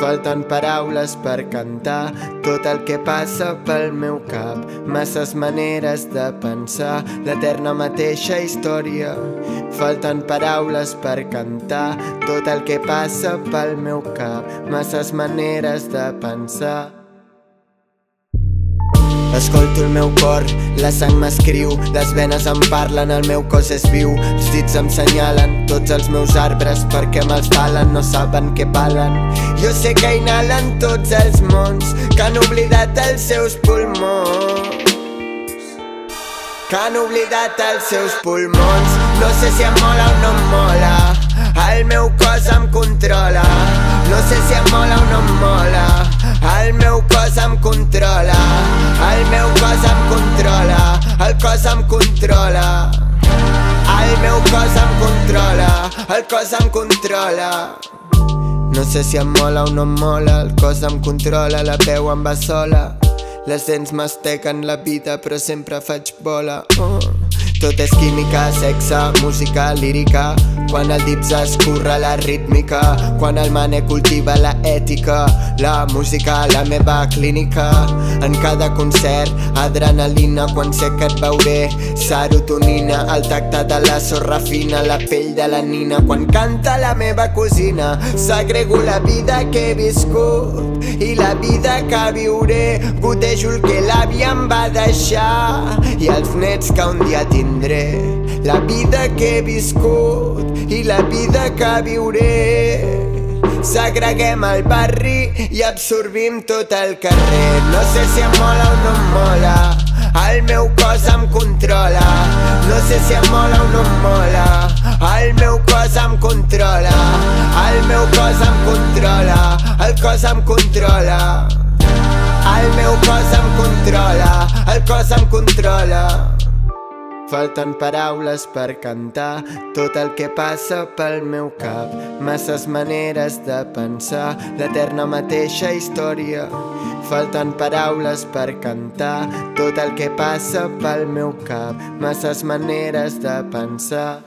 Falten paraules per cantar tot el que passa pel meu cap. Masses maneres de pensar l'eterna mateixa història. Falten paraules per cantar tot el que passa pel meu cap. Masses maneres de pensar. Escolto el meu cor, la sang m'escriu, les venes em parlen, el meu cos és viu, els dits em senyalen, tots els meus arbres perquè me'ls talen, no saben què valen. Jo sé que inhalen tots els mons, que han oblidat els seus pulmons. Que han oblidat els seus pulmons, no sé si em mola o no em mola, el meu cos em controla, cos em controla, el cos em controla. No sé si em mola o no em mola, el cos em controla, la veu em va sola. Les dents mastequen la vida, però sempre faig bola. Oh. Tot és química, sexe, música, lírica. Quan el dips escurra la rítmica. Quan el mane cultiva la ètica La música, la meva clínica. En cada concert, adrenalina Quan sé que et veuré, serotonina El tacte de la sorra fina La pell de la nina. Quan canta la meva cosina Segrego la vida que he viscut I la vida que viuré. Gotejo el que l'àvia em va deixar I els nets que un dia tindré tindré la vida que he viscut i la vida que viuré. Segreguem el barri i absorbim tot el carrer. No sé si em mola o no em mola, el meu cos em controla. No sé si em mola o no em mola, el meu cos em controla. El meu cos em controla, el cos em controla. El meu cos em controla, el cos em controla. Falten paraules per cantar tot el que passa pel meu cap. Masses maneres de pensar l'eterna mateixa història. Falten paraules per cantar tot el que passa pel meu cap. Masses maneres de pensar